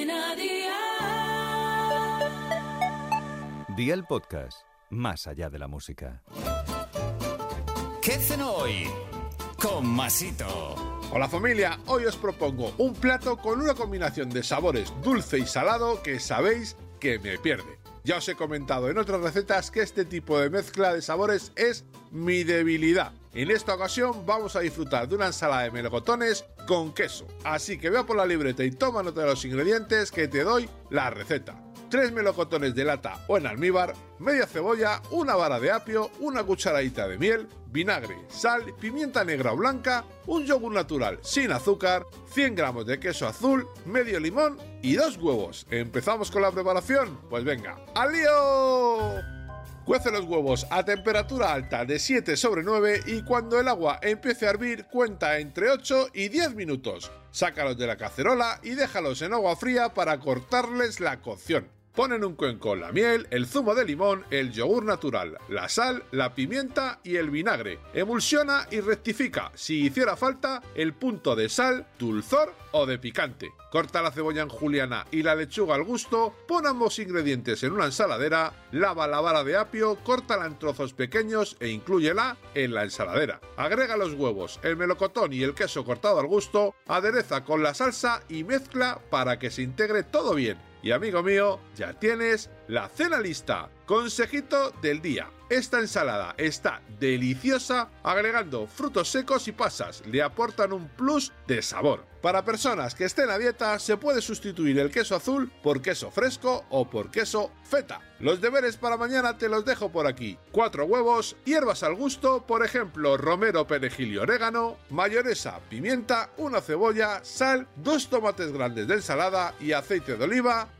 Cadena Dial. Día el podcast, más allá de la música. ¿Qué cenó hoy? Con Masito. Hola familia, hoy os propongo un plato con una combinación de sabores dulce y salado que sabéis que me pierde. Ya os he comentado en otras recetas que este tipo de mezcla de sabores es mi debilidad. En esta ocasión vamos a disfrutar de una ensalada de melocotones con queso. Así que vea por la libreta y toma nota de los ingredientes que te doy la receta. 3 melocotones de lata o en almíbar, media cebolla, una vara de apio, una cucharadita de miel, vinagre, sal, pimienta negra o blanca, un yogur natural sin azúcar, 100 gramos de queso azul, medio limón y dos huevos. ¿Empezamos con la preparación? Pues venga, ¡al lío! Cuece los huevos a temperatura alta de 7 sobre 9 y cuando el agua empiece a hervir cuenta entre 8 y 10 minutos. Sácalos de la cacerola y déjalos en agua fría para cortarles la cocción. Pon en un cuenco la miel, el zumo de limón, el yogur natural, la sal, la pimienta y el vinagre. Emulsiona y rectifica, si hiciera falta, el punto de sal, dulzor o de picante. Corta la cebolla en juliana y la lechuga al gusto, pon ambos ingredientes en una ensaladera, lava la vara de apio, córtala en trozos pequeños e inclúyela en la ensaladera. Agrega los huevos, el melocotón y el queso cortado al gusto, adereza con la salsa y mezcla para que se integre todo bien. Y amigo mío, ya tienes la cena lista. Consejito del día. Esta ensalada está deliciosa agregando frutos secos y pasas. Le aportan un plus de sabor. Para personas que estén a dieta se puede sustituir el queso azul por queso fresco o por queso feta. Los deberes para mañana te los dejo por aquí. Cuatro huevos, hierbas al gusto, por ejemplo romero, perejil y orégano, mayonesa, pimienta, una cebolla, sal, dos tomates grandes de ensalada y aceite de oliva